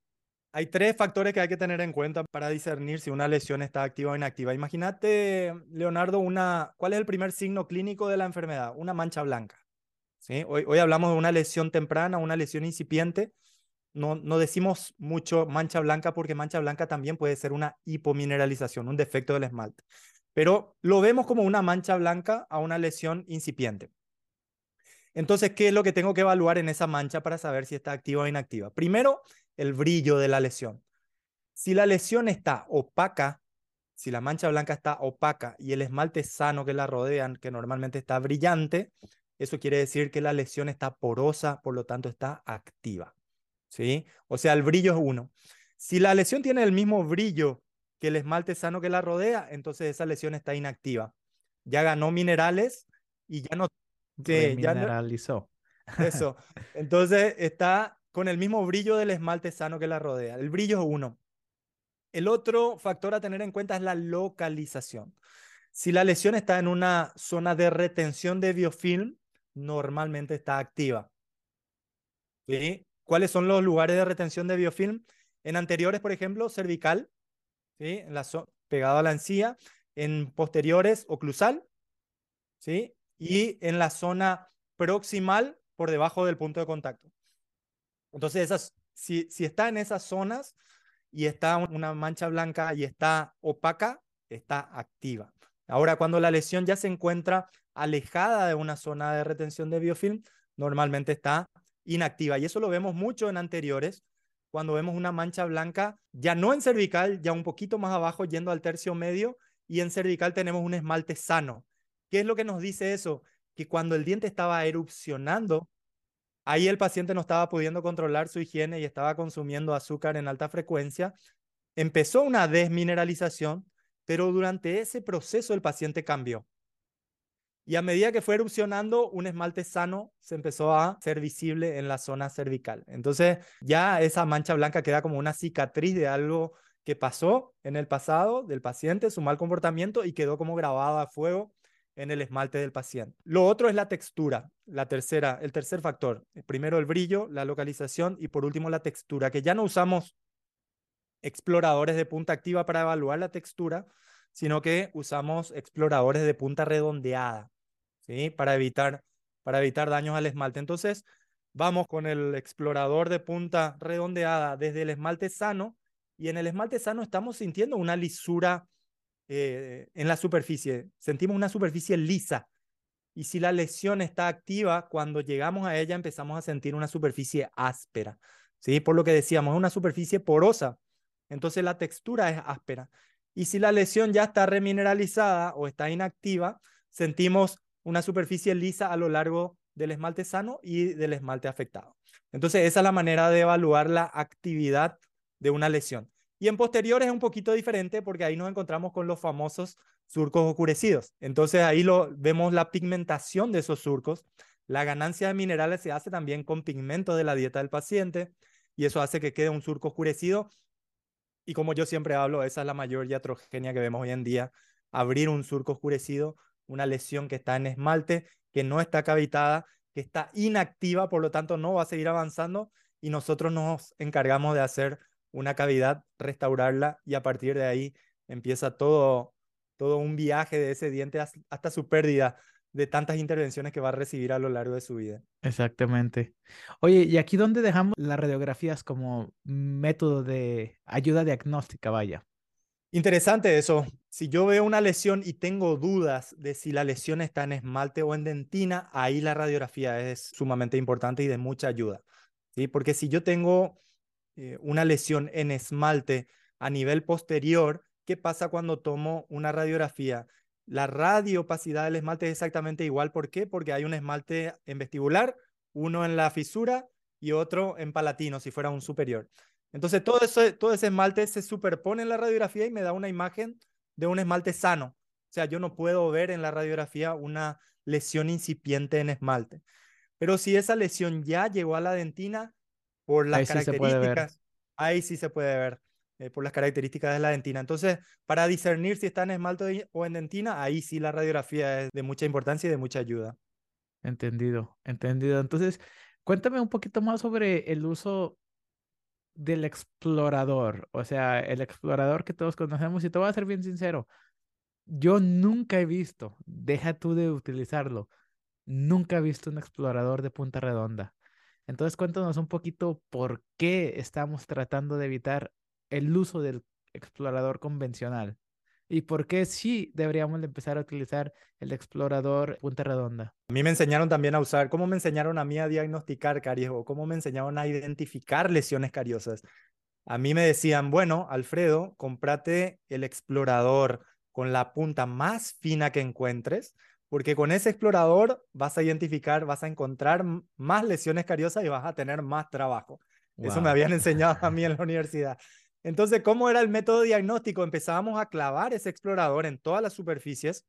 Hay tres factores que hay que tener en cuenta para discernir si una lesión está activa o inactiva. Imagínate, Leonardo, una, ¿cuál es el primer signo clínico de la enfermedad? Una mancha blanca. ¿sí? Hoy, hablamos de una lesión temprana, una lesión incipiente. No decimos mucho mancha blanca porque mancha blanca también puede ser una hipomineralización, un defecto del esmalte. Pero lo vemos como una mancha blanca a una lesión incipiente. Entonces, ¿qué es lo que tengo que evaluar en esa mancha para saber si está activa o inactiva? Primero, el brillo de la lesión. Si la lesión está opaca, si la mancha blanca está opaca y el esmalte sano que la rodean, que normalmente está brillante, eso quiere decir que la lesión está porosa, por lo tanto está activa. ¿Sí? O sea, el brillo es uno. Si la lesión tiene el mismo brillo que el esmalte sano que la rodea, entonces esa lesión está inactiva. Ya ganó minerales y ya no Sí, mineralizó. Eso. Entonces está con el mismo brillo del esmalte sano que la rodea. El brillo es uno. El otro factor a tener en cuenta es la localización. Si la lesión está en una zona de retención de biofilm, normalmente está activa. ¿Sí? ¿Cuáles son los lugares de retención de biofilm? En anteriores, por ejemplo, cervical, ¿sí? en la pegado a la encía. En posteriores, oclusal, ¿sí? Y en la zona proximal por debajo del punto de contacto. Entonces, esas, si, si está en esas zonas y está una mancha blanca y está opaca, está activa. Ahora, cuando la lesión ya se encuentra alejada de una zona de retención de biofilm, normalmente está inactiva. Y eso lo vemos mucho en anteriores, cuando vemos una mancha blanca, ya no en cervical, ya un poquito más abajo, yendo al tercio medio, y en cervical tenemos un esmalte sano. ¿Qué es lo que nos dice eso? Que cuando el diente estaba erupcionando, ahí el paciente no estaba pudiendo controlar su higiene y estaba consumiendo azúcar en alta frecuencia. Empezó una desmineralización, pero durante ese proceso el paciente cambió. Y a medida que fue erupcionando, un esmalte sano se empezó a ser visible en la zona cervical. Entonces ya esa mancha blanca queda como una cicatriz de algo que pasó en el pasado del paciente, su mal comportamiento, y quedó como grabada a fuego en el esmalte del paciente. Lo otro es la textura, la tercera, el tercer factor. Primero el brillo, la localización y por último la textura, que ya no usamos exploradores de punta activa para evaluar la textura, sino que usamos exploradores de punta redondeada, ¿sí? Para evitar, para evitar daños al esmalte. Entonces, vamos con el explorador de punta redondeada desde el esmalte sano y en el esmalte sano estamos sintiendo una lisura eh, en la superficie, sentimos una superficie lisa. Y si la lesión está activa, cuando llegamos a ella empezamos a sentir una superficie áspera. ¿sí? Por lo que decíamos, es una superficie porosa. Entonces la textura es áspera. Y si la lesión ya está remineralizada o está inactiva, sentimos una superficie lisa a lo largo del esmalte sano y del esmalte afectado. Entonces esa es la manera de evaluar la actividad de una lesión. Y en posterior es un poquito diferente porque ahí nos encontramos con los famosos surcos oscurecidos. Entonces ahí lo, vemos la pigmentación de esos surcos. La ganancia de minerales se hace también con pigmentos de la dieta del paciente y eso hace que quede un surco oscurecido. Y como yo siempre hablo, esa es la mayor iatrogenia que vemos hoy en día, abrir un surco oscurecido, una lesión que está en esmalte, que no está cavitada, que está inactiva, por lo tanto no va a seguir avanzando y nosotros nos encargamos de hacer una cavidad, restaurarla y a partir de ahí empieza todo, todo un viaje de ese diente hasta su pérdida de tantas intervenciones que va a recibir a lo largo de su vida. Exactamente. Oye, ¿y aquí dónde dejamos las radiografías como método de ayuda diagnóstica, vaya? Interesante eso. Si yo veo una lesión y tengo dudas de si la lesión está en esmalte o en dentina, ahí la radiografía es sumamente importante y de mucha ayuda. ¿sí? Porque si yo tengo eh, una lesión en esmalte a nivel posterior, ¿qué pasa cuando tomo una radiografía? La radiopacidad del esmalte es exactamente igual. ¿Por qué? Porque hay un esmalte en vestibular, uno en la fisura y otro en palatino, si fuera un superior. Entonces, todo, eso, todo ese esmalte se superpone en la radiografía y me da una imagen de un esmalte sano. O sea, yo no puedo ver en la radiografía una lesión incipiente en esmalte. Pero si esa lesión ya llegó a la dentina por las características, ahí sí se puede ver. Eh, por las características de la dentina. Entonces, para discernir si está en esmalte o en dentina, ahí sí la radiografía es de mucha importancia y de mucha ayuda. Entendido, entendido. Entonces, cuéntame un poquito más sobre el uso del explorador, o sea, el explorador que todos conocemos, y te voy a ser bien sincero, yo nunca he visto, deja tú de utilizarlo, nunca he visto un explorador de punta redonda. Entonces, cuéntanos un poquito por qué estamos tratando de evitar el uso del explorador convencional. ¿Y por qué sí deberíamos empezar a utilizar el explorador punta redonda? A mí me enseñaron también a usar, ¿cómo me enseñaron a mí a diagnosticar caries o cómo me enseñaron a identificar lesiones cariosas? A mí me decían, bueno, Alfredo, cómprate el explorador con la punta más fina que encuentres, porque con ese explorador vas a identificar, vas a encontrar más lesiones cariosas y vas a tener más trabajo. Eso me habían enseñado a mí en la universidad. Entonces, ¿cómo era el método diagnóstico? Empezábamos a clavar ese explorador en todas las superficies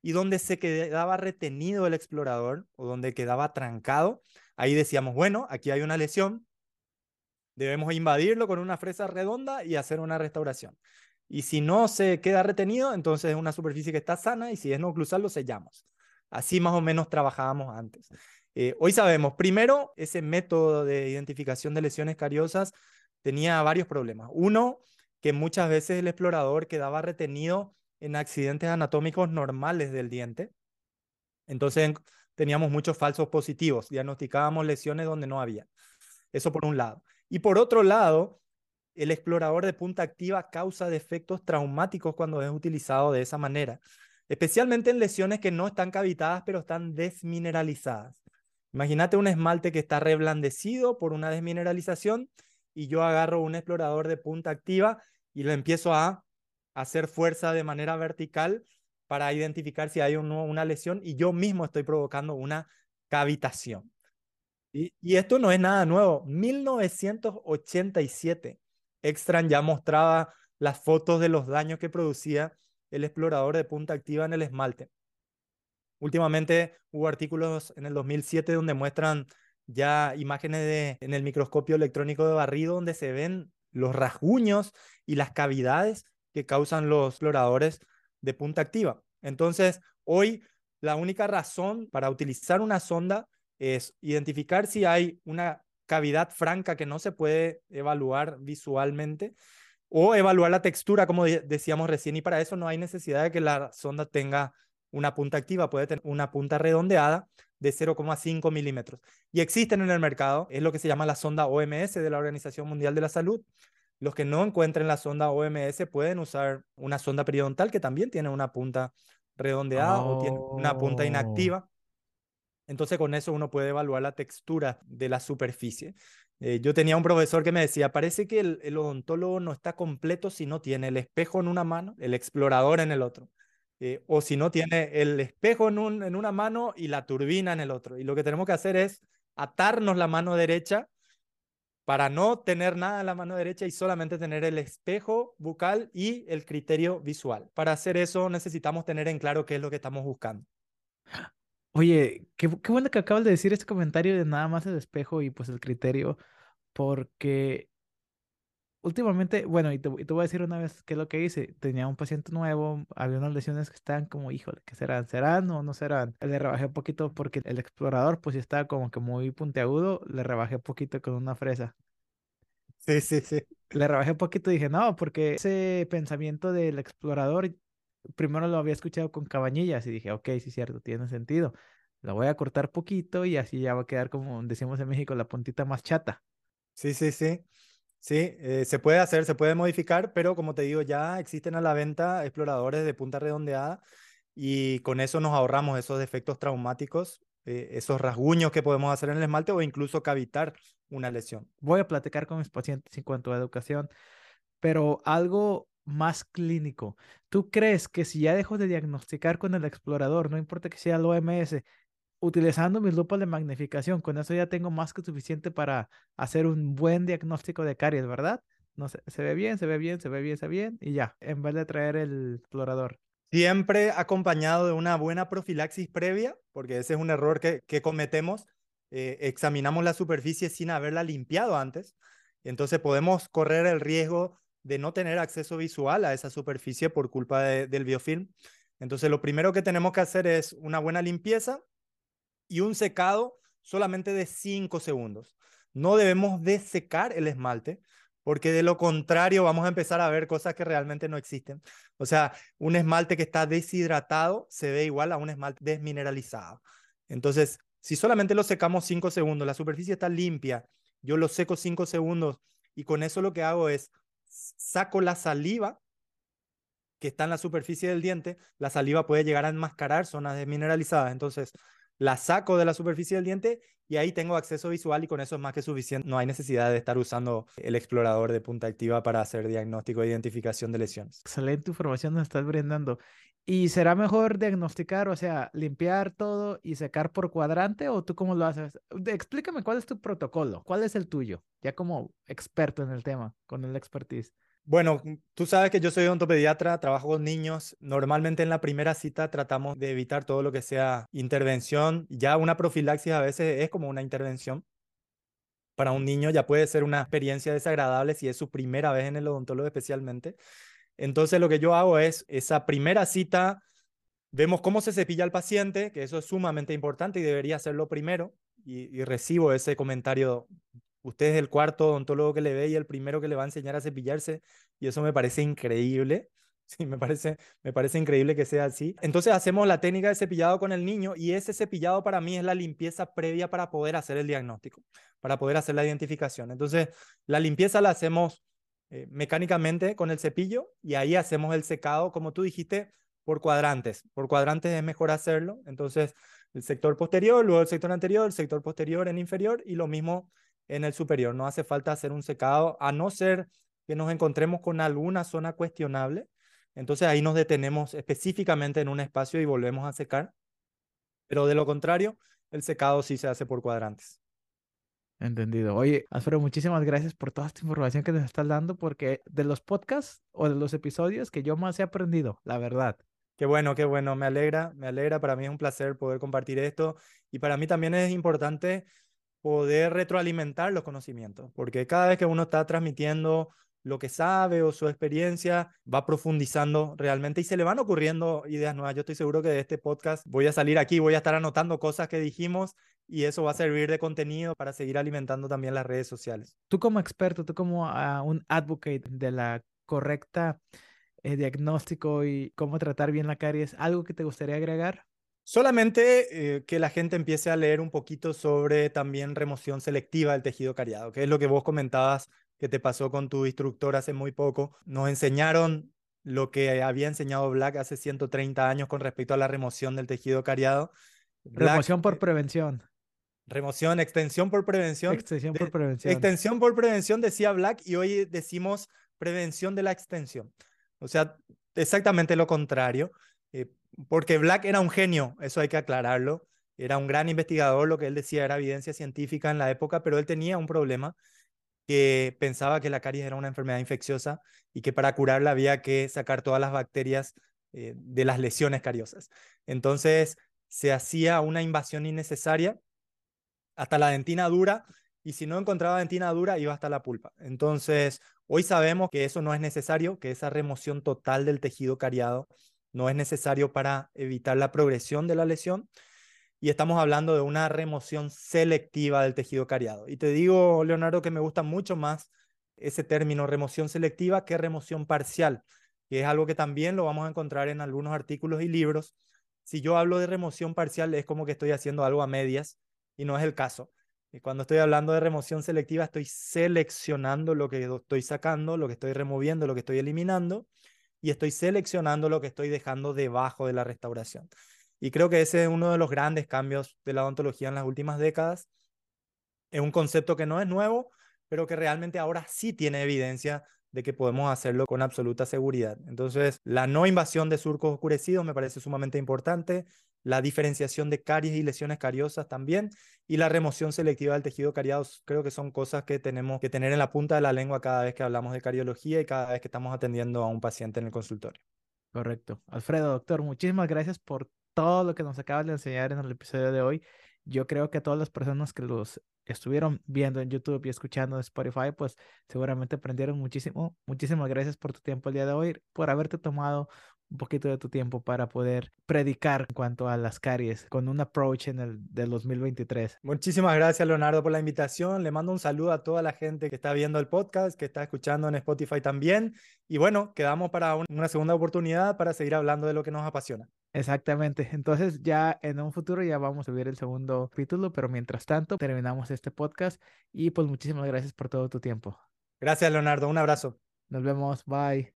y donde se quedaba retenido el explorador o donde quedaba trancado, ahí decíamos, bueno, aquí hay una lesión, debemos invadirlo con una fresa redonda y hacer una restauración. Y si no se queda retenido, entonces es una superficie que está sana y si es no oclusal, lo sellamos. Así más o menos trabajábamos antes. Eh, hoy sabemos, primero, ese método de identificación de lesiones cariosas tenía varios problemas. Uno, que muchas veces el explorador quedaba retenido en accidentes anatómicos normales del diente. Entonces teníamos muchos falsos positivos, diagnosticábamos lesiones donde no había. Eso por un lado. Y por otro lado, el explorador de punta activa causa defectos traumáticos cuando es utilizado de esa manera, especialmente en lesiones que no están cavitadas pero están desmineralizadas. Imagínate un esmalte que está reblandecido por una desmineralización y yo agarro un explorador de punta activa y lo empiezo a hacer fuerza de manera vertical para identificar si hay una lesión y yo mismo estoy provocando una cavitación. Y esto no es nada nuevo. 1987, Extran ya mostraba las fotos de los daños que producía el explorador de punta activa en el esmalte. Últimamente hubo artículos en el 2007 donde muestran ya imágenes de, en el microscopio electrónico de barrido donde se ven los rasguños y las cavidades que causan los exploradores de punta activa. Entonces, hoy la única razón para utilizar una sonda es identificar si hay una cavidad franca que no se puede evaluar visualmente o evaluar la textura, como decíamos recién, y para eso no hay necesidad de que la sonda tenga una punta activa, puede tener una punta redondeada de 0,5 milímetros. Y existen en el mercado, es lo que se llama la sonda OMS de la Organización Mundial de la Salud. Los que no encuentren la sonda OMS pueden usar una sonda periodontal que también tiene una punta redondeada o tiene una punta oh. inactiva. Entonces con eso uno puede evaluar la textura de la superficie. Eh, yo tenía un profesor que me decía, parece que el, odontólogo no está completo si no tiene el espejo en una mano, el explorador en el otro. Eh, o si no tiene el espejo en, un, en una mano y la turbina en el otro. Y lo que tenemos que hacer es atarnos la mano derecha para no tener nada en la mano derecha y solamente tener el espejo bucal y el criterio visual. Para hacer eso necesitamos tener en claro qué es lo que estamos buscando. Oye, qué, qué bueno que acabas de decir este comentario de nada más el espejo y pues el criterio, porque últimamente, bueno, y te, voy a decir una vez qué es lo que hice. Tenía un paciente nuevo, había unas lesiones que estaban como, híjole, ¿qué serán? ¿Serán o no serán? Le rebajé un poquito porque el explorador pues estaba como que muy puntiagudo, le rebajé un poquito con una fresa. Sí, sí, sí. Le rebajé un poquito y dije, no, porque ese pensamiento del explorador primero lo había escuchado con cabañillas y dije, ok, sí, cierto, tiene sentido. Lo voy a cortar poquito y así ya va a quedar como decimos en México, la puntita más chata. Sí, sí, sí. Sí, eh, se puede hacer, se puede modificar, pero como te digo, ya existen a la venta exploradores de punta redondeada y con eso nos ahorramos esos defectos traumáticos, eh, esos rasguños que podemos hacer en el esmalte o incluso cavitar una lesión. Voy a platicar con mis pacientes en cuanto a educación, pero algo más clínico. ¿Tú crees que si ya dejo de diagnosticar con el explorador, no importa que sea el OMS, utilizando mis lupas de magnificación, con eso ya tengo más que suficiente para hacer un buen diagnóstico de caries, ¿verdad? No sé, se ve bien, se ve bien, se ve bien, se ve bien, y ya, en vez de traer el explorador. Siempre acompañado de una buena profilaxis previa, porque ese es un error que, cometemos. Eh, examinamos la superficie sin haberla limpiado antes, entonces podemos correr el riesgo de no tener acceso visual a esa superficie por culpa del biofilm. Entonces, lo primero que tenemos que hacer es una buena limpieza y un secado solamente de 5 segundos. No debemos desecar el esmalte, porque de lo contrario vamos a empezar a ver cosas que realmente no existen. O sea, un esmalte que está deshidratado se ve igual a un esmalte desmineralizado. Entonces, si solamente lo secamos 5 segundos, la superficie está limpia, yo lo seco 5 segundos y con eso lo que hago es saco la saliva que está en la superficie del diente, la saliva puede llegar a enmascarar zonas desmineralizadas. Entonces, la saco de la superficie del diente y ahí tengo acceso visual y con eso es más que suficiente. No hay necesidad de estar usando el explorador de punta activa para hacer diagnóstico e identificación de lesiones. Excelente información nos estás brindando. ¿Y será mejor diagnosticar, o sea, limpiar todo y secar por cuadrante o tú cómo lo haces? Explícame cuál es tu protocolo, cuál es el tuyo, ya como experto en el tema, con el expertise. Bueno, tú sabes que yo soy odontopediatra, trabajo con niños. Normalmente en la primera cita tratamos de evitar todo lo que sea intervención. Ya una profilaxis a veces es como una intervención. Para un niño ya puede ser una experiencia desagradable si es su primera vez en el odontólogo especialmente. Entonces lo que yo hago es esa primera cita, vemos cómo se cepilla el paciente, que eso es sumamente importante y debería hacerlo primero. Y, recibo ese comentario Usted es el cuarto odontólogo que le ve y el primero que le va a enseñar a cepillarse y eso me parece increíble. Sí, me parece, me parece increíble que sea así. Entonces hacemos la técnica de cepillado con el niño y ese cepillado para mí es la limpieza previa para poder hacer el diagnóstico, para poder hacer la identificación. Entonces la limpieza la hacemos eh, mecánicamente con el cepillo y ahí hacemos el secado, como tú dijiste, por cuadrantes. Por cuadrantes es mejor hacerlo. Entonces el sector posterior, luego el sector anterior, el sector posterior en inferior y lo mismo en el superior. No hace falta hacer un secado, a no ser que nos encontremos con alguna zona cuestionable. Entonces ahí nos detenemos específicamente en un espacio y volvemos a secar. Pero de lo contrario, el secado sí se hace por cuadrantes. Entendido. Oye, Alfredo, muchísimas gracias por toda esta información que nos estás dando, porque de los podcasts o de los episodios que yo más he aprendido, la verdad. Qué bueno, qué bueno, me alegra, me alegra. Para mí es un placer poder compartir esto y para mí también es importante poder retroalimentar los conocimientos, porque cada vez que uno está transmitiendo lo que sabe o su experiencia, va profundizando realmente y se le van ocurriendo ideas nuevas. Yo estoy seguro que de este podcast voy a salir aquí, voy a estar anotando cosas que dijimos y eso va a servir de contenido para seguir alimentando también las redes sociales. Tú como experto, tú como ah, un advocate de la correcta eh, diagnóstico y cómo tratar bien la caries. ¿Algo que te gustaría agregar? Solamente eh, que la gente empiece a leer un poquito sobre también remoción selectiva del tejido cariado, que es lo que vos comentabas que te pasó con tu instructor hace muy poco. Nos enseñaron lo que había enseñado Black hace 130 años con respecto a la remoción del tejido cariado. remoción por prevención. Remoción, extensión por prevención. Extensión por prevención. Extensión por prevención decía Black y hoy decimos prevención de la extensión. O sea, exactamente lo contrario, eh, porque Black era un genio, eso hay que aclararlo. Era un gran investigador, lo que él decía era evidencia científica en la época, pero él tenía un problema que pensaba que la caries era una enfermedad infecciosa y que para curarla había que sacar todas las bacterias eh, de las lesiones cariosas. Entonces se hacía una invasión innecesaria hasta la dentina dura y si no encontraba dentina dura iba hasta la pulpa. Entonces hoy sabemos que eso no es necesario, que esa remoción total del tejido cariado no es necesario para evitar la progresión de la lesión y estamos hablando de una remoción selectiva del tejido cariado. Y te digo, Leonardo, que me gusta mucho más ese término remoción selectiva que remoción parcial, que es algo que también lo vamos a encontrar en algunos artículos y libros. Si yo hablo de remoción parcial es como que estoy haciendo algo a medias y no es el caso. Y cuando estoy hablando de remoción selectiva, estoy seleccionando lo que estoy sacando, lo que estoy removiendo, lo que estoy eliminando, y estoy seleccionando lo que estoy dejando debajo de la restauración. Y creo que ese es uno de los grandes cambios de la odontología en las últimas décadas. Es un concepto que no es nuevo, pero que realmente ahora sí tiene evidencia de que podemos hacerlo con absoluta seguridad. Entonces, la no invasión de surcos oscurecidos me parece sumamente importante, la diferenciación de caries y lesiones cariosas también, y la remoción selectiva del tejido cariado, creo que son cosas que tenemos que tener en la punta de la lengua cada vez que hablamos de cariología y cada vez que estamos atendiendo a un paciente en el consultorio. Correcto. Alfredo, doctor, muchísimas gracias por todo lo que nos acabas de enseñar en el episodio de hoy. Yo creo que todas las personas que los estuvieron viendo en YouTube y escuchando en Spotify, pues seguramente aprendieron muchísimo. Muchísimas gracias por tu tiempo el día de hoy, por haberte tomado un poquito de tu tiempo para poder predicar en cuanto a las caries con un approach en el del 2023. Muchísimas gracias Leonardo por la invitación. Le mando un saludo a toda la gente que está viendo el podcast, que está escuchando en Spotify también. Y bueno, quedamos para una segunda oportunidad para seguir hablando de lo que nos apasiona. Exactamente. Entonces ya en un futuro ya vamos a ver el segundo capítulo, pero mientras tanto terminamos este podcast y pues muchísimas gracias por todo tu tiempo. Gracias Leonardo, un abrazo. Nos vemos, bye.